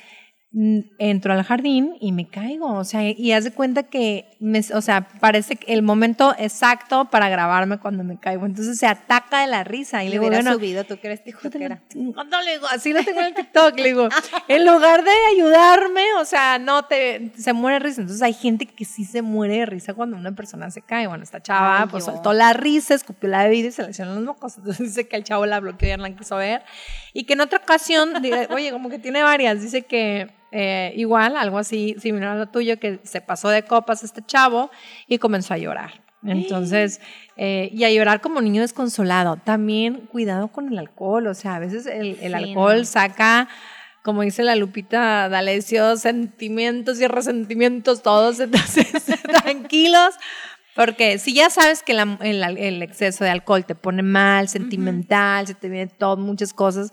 entro al jardín y me caigo, o sea, y haz de cuenta que, me, o sea, parece que el momento exacto para grabarme cuando me caigo, entonces se ataca de la risa y le Le digo, bueno, subido, tú crees tiktokera. no, le digo, así lo tengo en el TikTok, le digo, en lugar de ayudarme, o sea, no te, se muere de risa. Entonces hay gente que sí se muere de risa cuando una persona se cae. Bueno, esta chava, Ay, pues yo. soltó la risa, escupió la bebida y se le hicieron los mocos. Entonces dice que el chavo la bloqueó y no la quiso ver. Y que en otra ocasión, diga, oye, como que tiene varias, dice que eh, igual, algo así similar a lo tuyo, que se pasó de copas este chavo y comenzó a llorar. Entonces, eh, y a llorar como niño desconsolado. También cuidado con el alcohol, o sea, a veces el, el Sí, alcohol no. saca, como dice la Lupita D'Alessio, sentimientos y resentimientos todos, entonces tranquilos. Porque si ya sabes que la- el, el exceso de alcohol te pone mal, sentimental, se te viene todo, muchas cosas,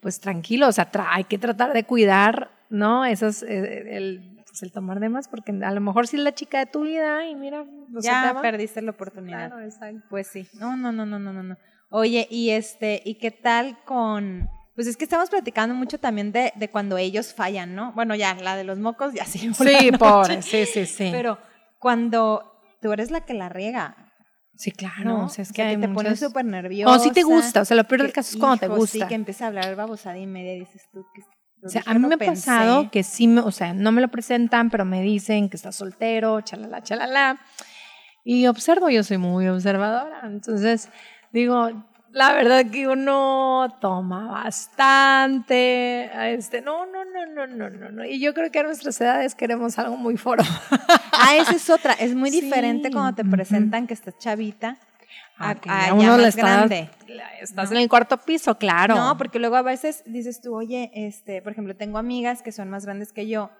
pues tranquilo, o sea, hay que tratar de cuidar, ¿no? Esas, eh, el, pues, el tomar de más, porque a lo mejor sí es la chica de tu vida y mira, no se te Ya perdiste la oportunidad. Claro, exacto. Pues sí. No, no, no, no, no, no, no. Oye, y este, ¿y qué tal con pues es que estamos platicando mucho también de, de cuando ellos fallan, ¿no? Bueno, ya, la de los mocos, ya sí. Sí, pobre, sí, sí, sí. Pero cuando tú eres la que la riega, sí, claro, ¿no? o sea, es O que sea, te pones muchos- súper nerviosa. O si te gusta, o sea, lo peor del caso es cuando te gusta. Sí, que empieza a hablar babosada y media y dices tú que... O sea, a mí me ha pasado que sí, me, o sea, no me lo presentan, pero me dicen que está soltero, chalala, chalala. Y observo, yo soy muy observadora. Entonces, digo, la verdad que uno toma bastante. Este, no, no, no, no, no, no, no. Y yo creo que a nuestras edades queremos algo muy foro. Ah, esa es otra. Es muy Sí, diferente cuando te presentan que estás chavita a, que a ya ya uno más está- grande. Estás en el cuarto piso, claro. No, porque luego a veces dices tú, oye, este, por ejemplo, tengo amigas que son más grandes que yo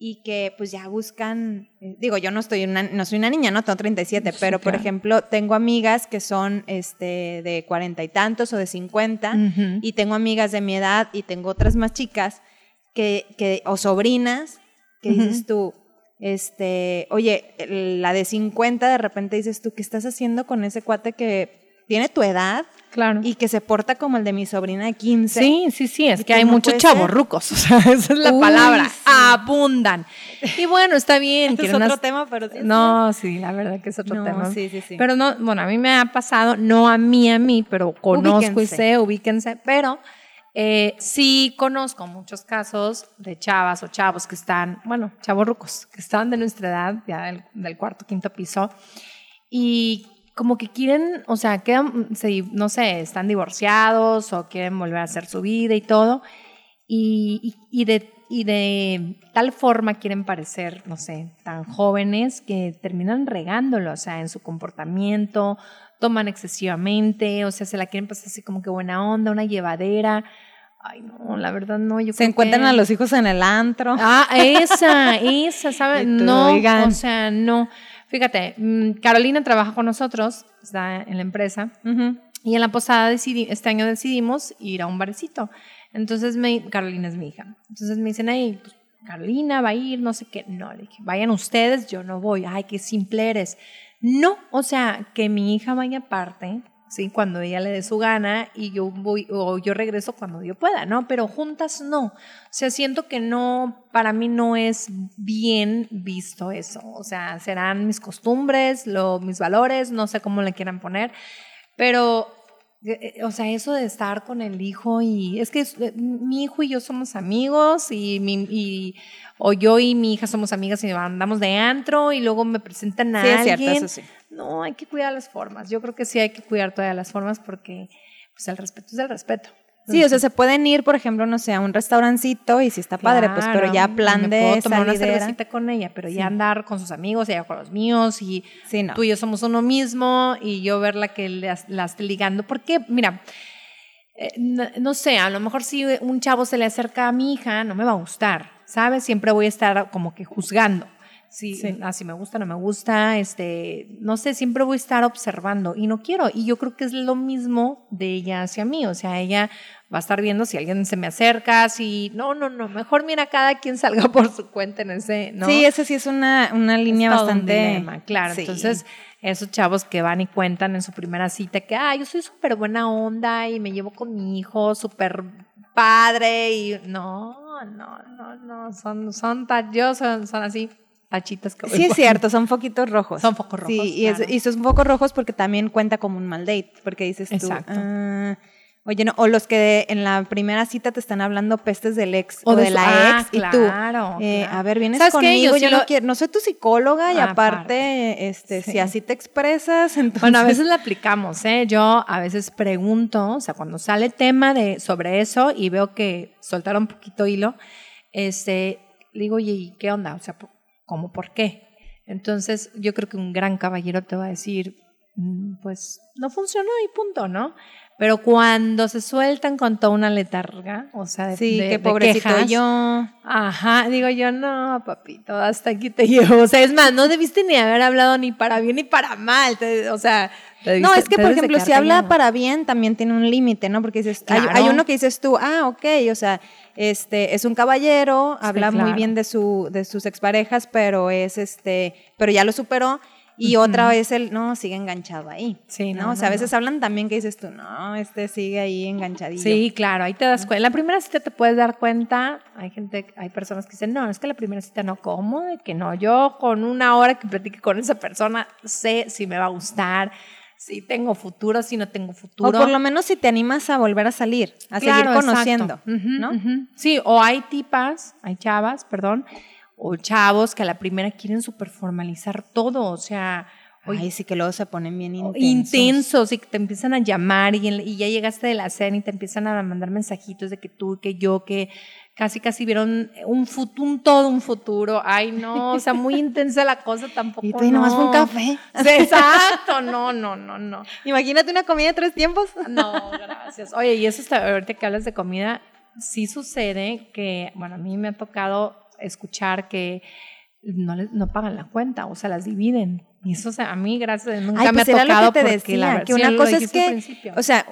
y que pues ya buscan, eh, digo, yo no estoy una, no soy una niña, no tengo 37, Sí, pero por ejemplo, tengo amigas que son este de cuarenta y tantos o de 50 Ujú. y tengo amigas de mi edad y tengo otras más chicas que, que o sobrinas que dices tú, este, oye, la de 50 de repente dices tú, ¿qué estás haciendo con ese cuate que tiene tu edad claro. y que se porta como el de mi sobrina de 15? Sí, sí, sí, es que que hay no muchos chavorrucos, o sea, esa es la Uy, palabra, sí. abundan. Y bueno, está bien. Es otro unas- tema, pero sí. No, sí, la verdad que es otro No, tema. sí, sí, sí. Pero no, bueno, a mí me ha pasado, no a mí, a mí, pero conozco y sé, ubíquense, pero eh, sí conozco muchos casos de chavas o chavos que están, bueno, chavorrucos, que están de nuestra edad, ya del, del cuarto, quinto piso, y como que quieren, o sea, quedan, se- no sé, están divorciados o quieren volver a hacer su vida y todo, y, y- y de, y de tal forma quieren parecer, no sé, tan jóvenes que terminan regándolo, o sea, en su comportamiento, toman excesivamente, o sea, se la quieren pasar así como que buena onda, una llevadera. Ay, no, la verdad no, yo Se encuentran que- a los hijos en el antro. Ah, esa, esa, ¿sabes? No, oigan. o sea, no. Fíjate, mm, Carolina trabaja con nosotros, está en la empresa, y en la posada decidí, este año decidimos ir a un barecito. Entonces, me, Carolina es mi hija. Entonces me dicen, ay, pues, Carolina va a ir, no sé qué. No, le dije, vayan ustedes, yo no voy. Ay, qué simple eres. No, o sea, que mi hija vaya aparte, ¿sí? Cuando ella le dé su gana y yo voy, o yo regreso cuando yo pueda, ¿no? Pero juntas no. O sea, siento que no, para mí no es bien visto eso. O sea, serán mis costumbres, lo, mis valores, no sé cómo le quieran poner, pero eh, eh, o sea, eso de estar con el hijo y es que es- eh, mi hijo y yo somos amigos y, mi, y o yo y mi hija somos amigas y andamos de antro y luego me presentan a Sí, es alguien. cierto, eso sí. No, hay que cuidar las formas. Yo creo que sí hay que cuidar todas las formas porque pues el respeto es el respeto. Sí, o sea, se pueden ir, por ejemplo, no sé, a un restaurancito y si está padre, pues, pero ya plan me de puedo tomar una cervecita con ella, pero Sí. ya andar con sus amigos, ella con los míos y Sí, no. tú y yo somos uno mismo y yo verla que las esté ligando. Porque, mira, eh, no, no sé, a lo mejor si un chavo se le acerca a mi hija, no me va a gustar, ¿sabes? Siempre voy a estar como que juzgando. Si, Sí. si me gusta, no me gusta, este, no sé, siempre voy a estar observando y no quiero. Y yo creo que es lo mismo de ella hacia mí, o sea, ella va a estar viendo si alguien se me acerca, si, no, no, no, mejor mira cada quien salga por su cuenta en ese, ¿no? Sí, esa sí es una, una línea Es todo un bastante. dilema, claro. Sí. Entonces, esos chavos que van y cuentan en su primera cita que, ah, yo soy súper buena onda y me llevo con mi hijo súper padre y no, No, no, no, son, son, yo son, son así, tachitas que Sí, es cierto, son foquitos rojos. Son focos rojos, Sí, y, es- y son focos rojos porque también cuenta como un mal date, porque dices tú, Exacto. ah, oye, no, o los que en la primera cita te están hablando pestes del ex o, O de la ah, ex y tú, claro, eh, claro. a ver, vienes ¿Sabes qué? conmigo, Yo yo, sí no lo- quiero, no soy tu psicóloga y Aparte. aparte, este, Sí. si así te expresas, entonces... Bueno, a veces la aplicamos, ¿eh? Yo a veces pregunto, o sea, cuando sale tema de, sobre eso y veo que soltaron un poquito hilo, este, digo, oye, ¿y qué onda? O sea, ¿cómo por qué? Entonces, yo creo que un gran caballero te va a decir, "Mm, pues, no funcionó y punto, ¿no? Pero cuando se sueltan con toda una letarga, o sea, de, Sí, de- qué de pobrecito quejas, yo. Ajá, digo yo, no, papito, hasta aquí te llevo. O sea, es más, no debiste ni haber hablado ni para bien ni para mal. te- o sea, No, es que, por de ejemplo, si habla para bien, también tiene un límite, ¿no? Porque dices, hay- hay, uno que dices tú, ah, ok, o sea, este, es un caballero, habla muy claro. bien de su, de sus exparejas, pero es este, pero ya lo superó. Y otra vez el, no, sigue enganchado ahí. Sí, ¿no? no, O sea, a no, veces hablan también que dices tú, no, este sigue ahí enganchadillo. Sí, claro, ahí te das cuenta. La primera cita te puedes dar cuenta. Hay gente, hay personas que dicen, no, es que la primera cita no, ¿cómo? De que no, yo con una hora que platique con esa persona sé si me va a gustar, si tengo futuro, si no tengo O futuro. por lo menos si te animas a volver a salir, a seguir conociendo, ¿no? Sí, o hay tipas, hay chavas, perdón, o chavos que a la primera quieren super formalizar todo, o sea, Ay, sí que luego se ponen bien intensos. intensos y que te empiezan a llamar y, en- y ya llegaste de la cena y te empiezan a mandar mensajitos de que tú, que yo, que casi casi vieron un, fut- un todo un futuro. Ay, no, o sea, muy intensa la cosa tampoco. Y tú, y nomás fue un no. café. Sí, exacto, no, no, no, no. Imagínate una comida de tres tiempos. No, gracias. Oye, y eso está, ahorita que hablas de comida, sí sucede que, bueno, a mí me ha tocado escuchar que no, les- no pagan la cuenta, o sea, las dividen. Y eso, o sea, a mí, gracias nunca Ay, me pues ha era tocado lo que te porque la decía, que una cosa es que, o sea,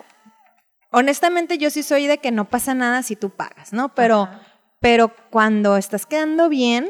honestamente yo sí soy de que no pasa nada si tú pagas, ¿no? Pero, Ajá. pero cuando estás quedando bien,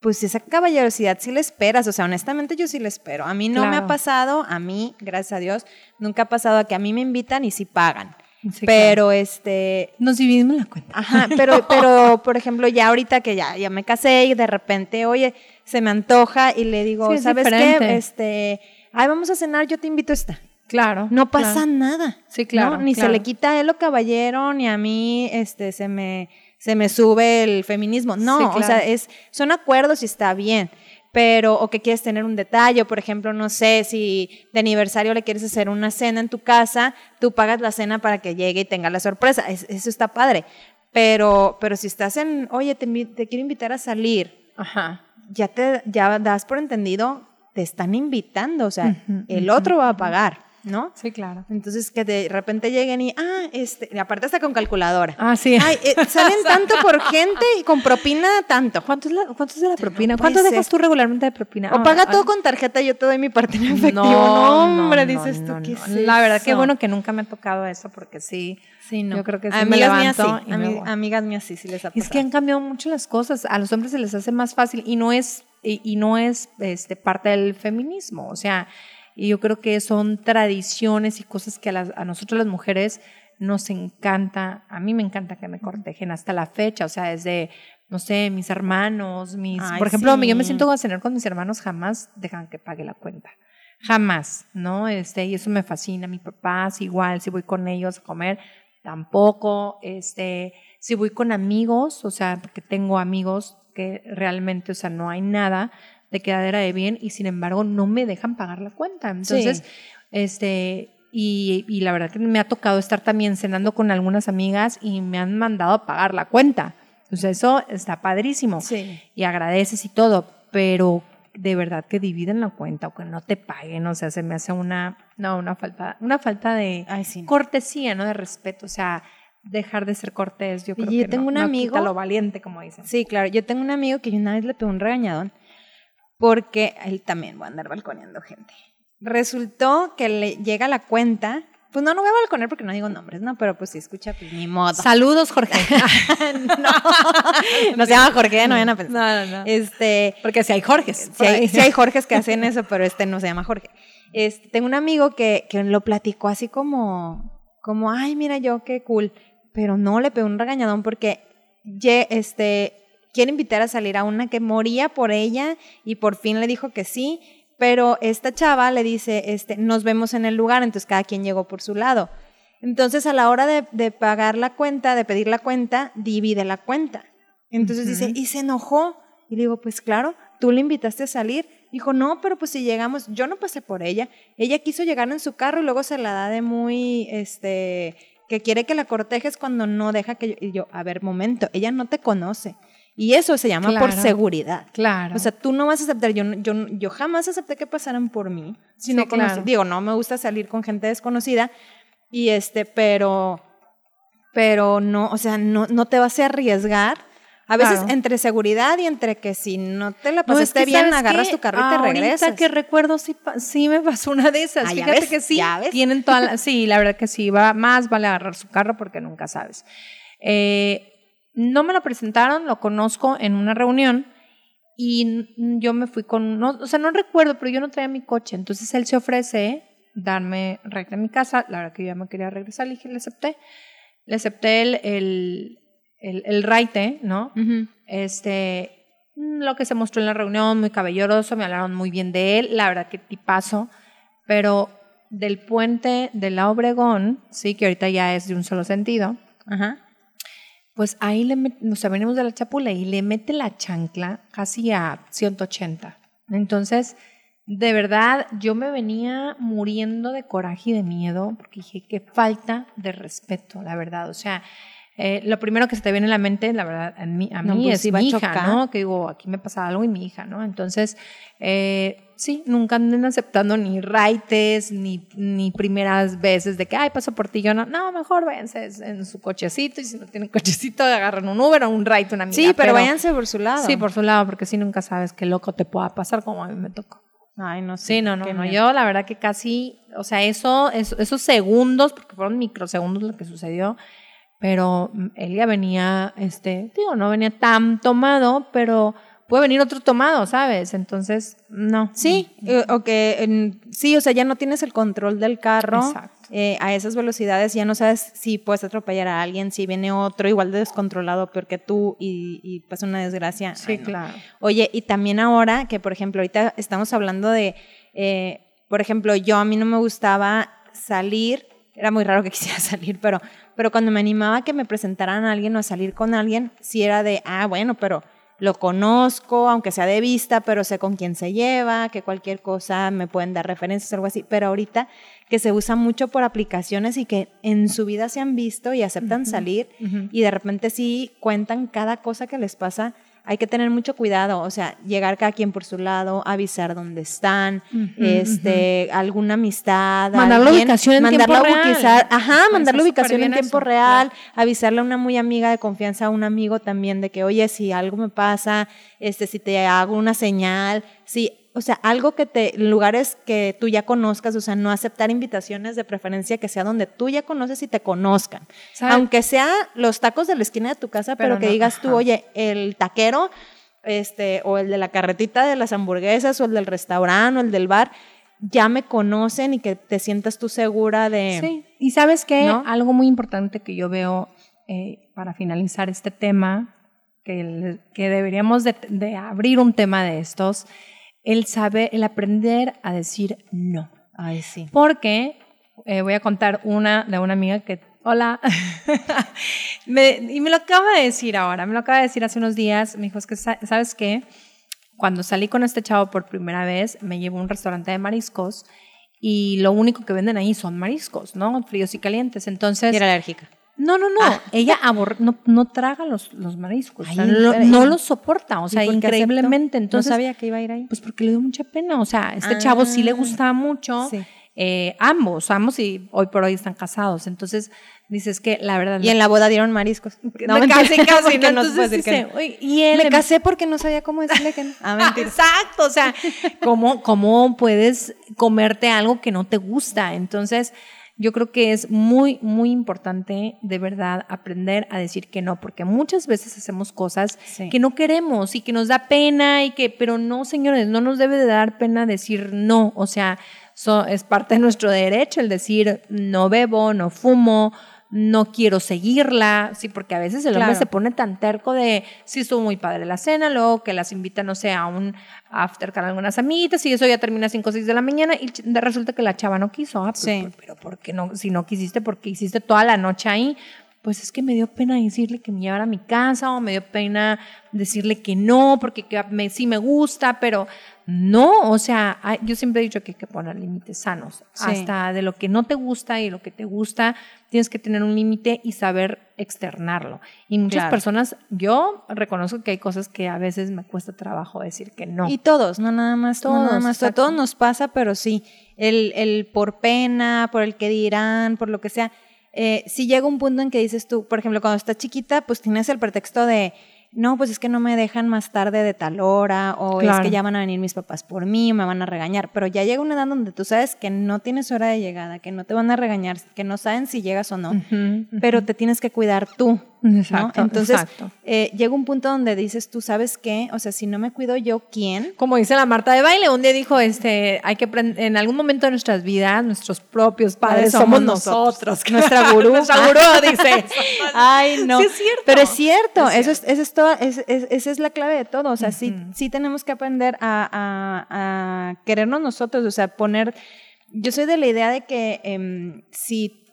pues esa caballerosidad sí la esperas, o sea, honestamente yo sí la espero. A mí no me ha pasado, a mí, gracias a Dios, nunca ha pasado a que a mí me invitan y sí pagan. Sí, pero este, claro. nos dividimos la cuenta. Ajá, pero, pero, por ejemplo, ya ahorita que ya, ya me casé y de repente, oye, se me antoja y le digo, Sí, ¿sabes qué? diferente. Este, ay, vamos a cenar, yo te invito a esta. Claro. No pasa claro. nada. Sí, claro, ¿no? Ni claro. se le quita a él lo caballero, ni a mí este, se, me, se me sube el feminismo. No, Sí, o sea, es, son acuerdos y está bien. Pero, o que quieres tener un detalle, por ejemplo, no sé, si de aniversario le quieres hacer una cena en tu casa, tú pagas la cena para que llegue y tenga la sorpresa. Es- eso está padre. Pero, pero si estás en, oye, te, te quiero invitar a salir, Ajá. ya te ya das por entendido, te están invitando, o sea, el otro va a pagar, ¿no? Sí, claro. Entonces que de repente lleguen y, ah, este, y aparte está con calculadora. Ah, sí. Ay, eh, salen tanto por gente y con propina tanto. ¿Cuánto es, la, ¿Cuánto es de la propina? no ¿Cuánto dejas ser. tú regularmente de propina? O Ah, paga ah, todo con tarjeta y yo te doy mi parte en efectivo. No, hombre, no, dices tú, ¿qué es La verdad, qué bueno que nunca me ha tocado eso porque sí. Sí, no. Yo creo que sí me amigas mías sí, y me amigas mías sí, sí les ha Es que pasado. han cambiado mucho las cosas. A los hombres se les hace más fácil y no es, y, y no es este, parte del feminismo. O sea, y yo creo que son tradiciones y cosas que a, las- a nosotros las mujeres nos encanta. A mí me encanta que me cortejen hasta la fecha. O sea, desde, no sé, mis hermanos, mis... Ay, por ejemplo, sí. yo me siento a cenar con mis hermanos, jamás dejan que pague la cuenta. Jamás, ¿no? Este, y eso me fascina. Mi papá es igual, si voy con ellos a comer, tampoco. Este, si voy con amigos, o sea, porque tengo amigos que realmente, o sea, no hay nada de quedadera de bien y sin embargo no me dejan pagar la cuenta. Entonces, este, y, y la verdad que me ha tocado estar también cenando con algunas amigas y me han mandado a pagar la cuenta. Entonces, eso está padrísimo Sí. y agradeces y todo, pero de verdad que dividen la cuenta o que no te paguen, o sea, se me hace una, no, una falta, una falta de Ay, sí, no. cortesía, ¿no? De respeto, o sea, dejar de ser cortés, yo creo Oye, yo que tengo no, un no amigo- lo valiente, como dicen. Sí, claro. Yo tengo un amigo que yo una vez le pegó un regañadón porque él también va a andar balconeando gente. Resultó que le llega la cuenta. Pues no, no voy a balconear porque no digo nombres, ¿no? Pero pues si escucha, pues ni modo. Saludos, Jorge. no, no se llama Jorge, no vayan a pensar. no, no, no. Este, Porque si hay Jorges. sí hay, sí hay Jorges que hacen eso, pero este no se llama Jorge. Este, tengo un amigo que, que lo platicó así como, como, ay, mira yo, qué cool. Pero no le pegó un regañadón porque ye- este, quiere invitar a salir a una que moría por ella y por fin le dijo que sí, pero esta chava le dice, este, nos vemos en el lugar, entonces cada quien llegó por su lado. Entonces a la hora de, de pagar la cuenta, de pedir la cuenta, divide la cuenta. Entonces dice, y se enojó. Y le digo, pues claro, tú le invitaste a salir. Dijo, no, pero pues si llegamos, yo no pasé por ella. Ella quiso llegar en su carro y luego se la da de muy, este, que quiere que la cortejes cuando no deja que yo, y yo, a ver, momento, ella no te conoce. Y eso se llama por Claro. seguridad. Claro. O sea, tú no vas a aceptar, yo, yo, yo jamás acepté que pasaran por mí. Si Sí, claro. Digo, no me gusta salir con gente desconocida, y este, pero, pero no, o sea, no, no te vas a arriesgar. A veces Claro. entre seguridad y entre que si no te la No, es pasaste que, bien, ¿sabes agarras qué? tu carro y te Ahorita regresas. que recuerdo, sí, sí me pasó una de esas. Ah, ¿ya Fíjate ves? que sí. ¿Ya ves? Tienen toda la- sí, la verdad que sí. Va, más vale agarrar su carro porque nunca sabes. Eh, no me lo presentaron, lo conozco en una reunión y yo me fui con, no, o sea, no recuerdo, pero yo no traía mi coche. Entonces él se ofrece darme recta a mi casa. La verdad que yo ya me quería regresar, le dije, le acepté. Le acepté el, el, el, el raite, ¿no? Este, lo que se mostró en la reunión, muy caballeroso, me hablaron muy bien de él, la verdad que tipazo, pero del puente de la Obregón, sí, que ahorita ya es de un solo sentido, Ajá. Pues ahí le met- sea, venimos de la chapula y le mete la chancla casi a 180. Entonces, de verdad, yo me venía muriendo de coraje y de miedo porque dije, qué falta de respeto, la verdad. O sea, eh, lo primero que se te viene a la mente, la verdad, a mí, a No, pues es mi hija, chocar. ¿no? Que digo, aquí me pasa algo y mi hija, ¿no? Entonces, eh, sí, nunca anden aceptando ni raites, ni, ni primeras veces de que, ay, paso por ti, yo no. No, mejor váyanse en su cochecito y si no tienen cochecito, agarran un Uber o un ride, una amiga. Sí, pero, váyanse por su lado. Sí, por su lado, porque sí nunca sabes qué loco te pueda pasar como a mí me tocó. Ay, no sé. Sí, no, no, no. miedo. Yo la verdad que casi, o sea, eso, eso- esos segundos, porque fueron microsegundos lo que sucedió, pero mm, él ya venía, este, digo, no venía tan tomado, pero puede venir otro tomado, ¿sabes? Entonces, no. Sí, eh, o que sí, o sea, ya no tienes el control del carro Exacto. eh, a esas velocidades, ya no sabes si puedes atropellar a alguien, si viene otro igual de descontrolado, peor que tú, y, y pasa una desgracia. Sí, Ay, no. claro. Oye, y también ahora que, por ejemplo, ahorita estamos hablando de, eh, por ejemplo, yo a mí no me gustaba salir, era muy raro que quisiera salir, pero, pero cuando me animaba a que me presentaran a alguien o a salir con alguien, sí era de, ah, bueno, pero lo conozco, aunque sea de vista, pero sé con quién se lleva, que cualquier cosa me pueden dar referencias, algo así. Pero ahorita que se usa mucho por aplicaciones y que en su vida se han visto y aceptan salir y de repente sí cuentan cada cosa que les pasa, hay que tener mucho cuidado, o sea, llegar cada quien por su lado, avisar dónde están, este, alguna amistad, Mandar la ubicación en mandar tiempo real. ajá, mandar la ubicación en tiempo eso, real, claro. avisarle a una muy amiga de confianza, a un amigo también de que, oye, si algo me pasa, este, si te hago una señal, si, o sea, algo que te, lugares que tú ya conozcas, o sea, no aceptar invitaciones de preferencia que sea donde tú ya conoces y te conozcan. Aunque sea los tacos de la esquina de tu casa, pero, Pero que no, digas tú, ajá. oye, el taquero, este, o el de la carretita de las hamburguesas, o el del restaurante, o el del bar, ya me conocen y que te sientas tú segura de... Sí, y sabes qué, ¿No? algo muy importante que yo veo eh, para finalizar este tema, que, que deberíamos de, de abrir un tema de estos, el saber, el aprender a decir no. Ay, sí. Porque eh, voy a contar una de una amiga que, hola, Me- y me lo acaba de decir ahora, me lo acaba de decir hace unos días, me dijo, es que, sa- ¿sabes qué? Cuando salí con este chavo por primera vez, me llevó a un restaurante de mariscos y lo único que venden ahí son mariscos, ¿no? Fríos y calientes. Entonces, Y era alérgica. No, no, no, ella abor- no, no traga los, los mariscos, o sea, Ay, no, los soporta, o sea, ¿Y por qué increíblemente. Entonces, no sabía que iba a ir ahí. pues porque le dio mucha pena. O sea, este chavo sí le Ah, gustaba mucho. sí. eh, ambos, ambos y hoy por hoy están casados. Entonces, dices que la verdad. Y en la boda dieron mariscos. no, casi, porque ¿no? que no. "Oye, y él Me em- casé porque no sabía cómo decirle que no. Ah, mentira. Exacto, o sea, ¿cómo, ¿cómo puedes comerte algo que no te gusta? Entonces, yo creo que es muy, muy importante de verdad aprender a decir que no, porque muchas veces hacemos cosas Sí. que no queremos y que nos da pena y que, pero no, señores, no nos debe de dar pena decir no, o sea, so- es parte de nuestro derecho el decir no bebo, no fumo, no quiero seguirla, sí, porque a veces el hombre se pone tan terco de, sí, estuvo muy padre la cena, luego que las invita, no sé, a un after con algunas amiguitas y eso ya termina a 5 o 6 de la mañana y resulta que la chava no quiso. Ah, pues, Sí. pues, pero ¿por qué no? Si no quisiste, porque hiciste toda la noche ahí? Pues es que me dio pena decirle que me llevara a mi casa o me dio pena decirle que no, porque que me- sí me gusta, pero no, o sea, hay- yo siempre he dicho que hay que poner límites sanos. Sí. Hasta de lo que no te gusta y lo que te gusta, tienes que tener un límite y saber externarlo. Y muchas Claro. personas, yo reconozco que hay cosas que a veces me cuesta trabajo decir que no. Y todos, no nada más, no Todos, nada más. A todos nos pasa, pero sí, el, el por pena, por el que dirán, por lo que sea. Eh, si llega un punto en que dices tú, por ejemplo, cuando estás chiquita, pues tienes el pretexto de, no, pues es que no me dejan más tarde de tal hora, o es que ya van a venir mis papás por mí, o me van a regañar. Pero ya llega una edad donde tú sabes que no tienes hora de llegada, que no te van a regañar, que no saben si llegas o no, pero te tienes que cuidar tú. ¿No? Exacto, Entonces, exacto. eh, llega un punto donde dices, tú sabes qué, o sea, si no me cuido yo, ¿quién? Como dice la Marta de baile, un día dijo, este, hay que en algún momento de nuestras vidas, nuestros propios padres somos nosotros. Nuestra gurú. Nuestra gurú dice. Ay, no. Sí, es cierto. Pero es cierto, Es eso es, eso es todo, es- es- esa es la clave de todo. O sea, sí, sí tenemos que aprender a, a- a querernos nosotros, o sea, poner. Yo soy de la idea de que em, si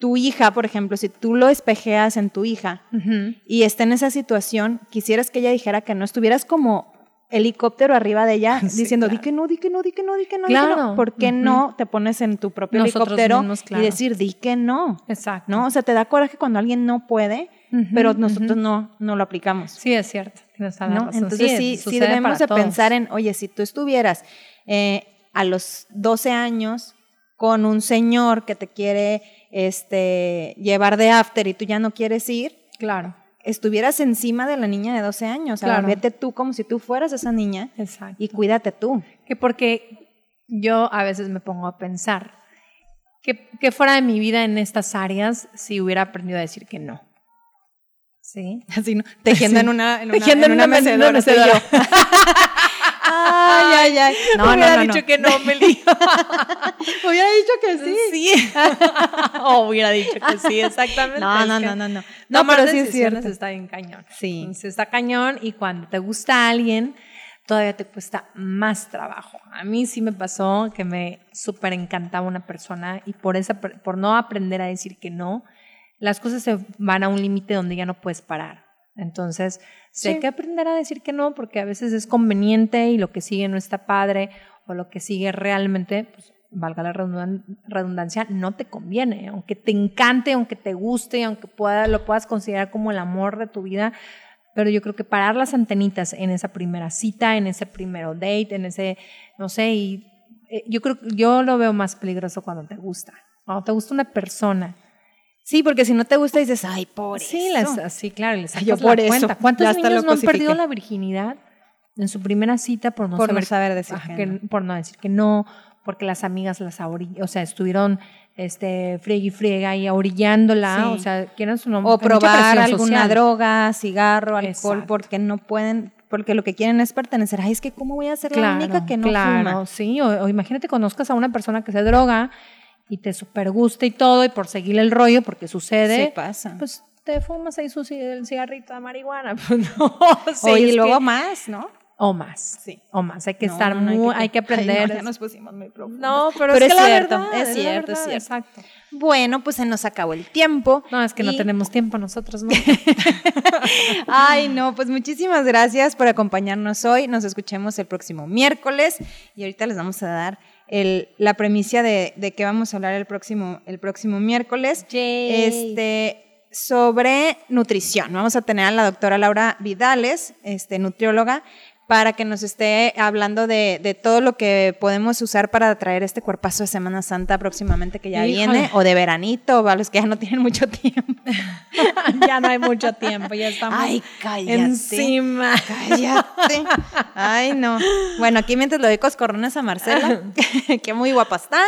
tu hija, por ejemplo, si tú lo espejeas en tu hija y está en esa situación, quisieras que ella dijera que no, estuvieras como helicóptero arriba de ella Sí, diciendo, claro. di que no, di que no, di que no, di que no, di que Claro. no. ¿Por qué no te pones en tu propio Nosotros helicóptero mismos, claro. y decir, di que no? Exacto. ¿No? O sea, te da coraje cuando alguien no puede, pero nosotros no, no lo aplicamos. Sí, es cierto. Tienes toda la ¿no? razón. Entonces sí, sí, debemos de todos. pensar en, oye, si tú estuvieras eh, a los 12 años con un señor que te quiere este, llevar de after y tú ya no quieres ir, Claro. estuvieras encima de la niña de 12 años. O sea, Claro. vete tú como si tú fueras esa niña Exacto. y cuídate tú. Que porque yo a veces me pongo a pensar que, que fuera de mi vida en estas áreas si hubiera aprendido a decir que no. ¿Sí? Así, ¿no? Tejiendo Sí. en una, en una, Tejiendo en una mecedora. mecedora. ay, ay, ay. No, no, hubiera no, dicho no. que no, Meli. Hubiera dicho que sí. Sí. o hubiera dicho que sí, exactamente. No, no, no, no, no. No, pero sí es cierto. está bien cañón. Sí. Entonces, está cañón y cuando te gusta alguien, todavía te cuesta más trabajo. A mí sí me pasó que me súper encantaba una persona y por, esa, por no aprender a decir que no, las cosas se van a un límite donde ya no puedes parar. Entonces, sí. hay que aprender a decir que no porque a veces es conveniente y lo que sigue no está padre o lo que sigue realmente, pues, valga la redundan- redundancia, no te conviene. Aunque te encante, aunque te guste, aunque pueda, lo puedas considerar como el amor de tu vida, pero yo creo que parar las antenitas en esa primera cita, en ese primero date, en ese, no sé, y eh, yo creo yo lo veo más peligroso cuando te gusta. Cuando te gusta una persona. Sí, porque si no te gusta dices, ay, por Sí, eso. las, sí, claro, y le sacas Yo la por eso, cuenta. ¿Cuántos ya niños no han perdido la virginidad en su primera cita por no Por no saber, saber decir ajá, que no. por no decir que no, porque las amigas las o sea, estuvieron este friega y friega y orillándola, Sí. o sea, quieren su nombre o probar alguna droga, cigarro, alcohol, Exacto. porque no pueden, porque lo que quieren es pertenecer. Ay, es que cómo voy a ser la única que no claro, fuma. sí, o, o imagínate conozcas a una persona que se droga y te super gusta y todo, y por seguirle el rollo, porque sucede, Sí pasa. pues te fumas ahí su, el cigarrito de marihuana, pues no. sí, Oye, y luego que- más, ¿no? o más, Sí. o más, hay que No, estar no, no, muy, hay que, aprender. Ay, ya nos pusimos muy profundos. No, pero, Pero es, es que la cierto, verdad, es la cierto, es cierto. Exacto. Bueno, pues se nos acabó el tiempo. No, es que no tenemos tiempo nosotros, ¿no? Ay, no, pues muchísimas gracias por acompañarnos hoy. Nos escuchemos el próximo miércoles y ahorita les vamos a dar el- la premisa de, de qué vamos a hablar el próximo, el próximo miércoles. Yay. Este, sobre nutrición. Vamos a tener a la doctora Laura Vidales, este, nutrióloga, para que nos esté hablando de, de todo lo que podemos usar para traer este cuerpazo de Semana Santa próximamente que ya Híjole. viene, o de veranito, o a los que ya no tienen mucho tiempo. ya no hay mucho tiempo, ya estamos Ay, cállate. encima. Cállate. Ay, no. Bueno, aquí mientras le doy coscorrones a Marcela, que muy guapa está.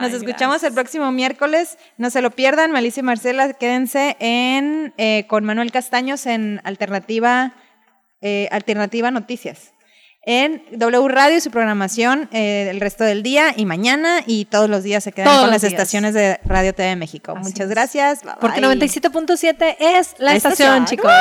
Nos escuchamos gracias. el próximo miércoles. No se lo pierdan, Malicia y Marcela, quédense en eh, con Manuel Castaños en Alternativa, eh, Alternativa Noticias en W Radio su programación eh, el resto del día y mañana y todos los días se quedan todos con las días. estaciones de Radio TV México. Así Muchas es. gracias. Bye, Porque 97.7 es la, la estación, estación, chicos.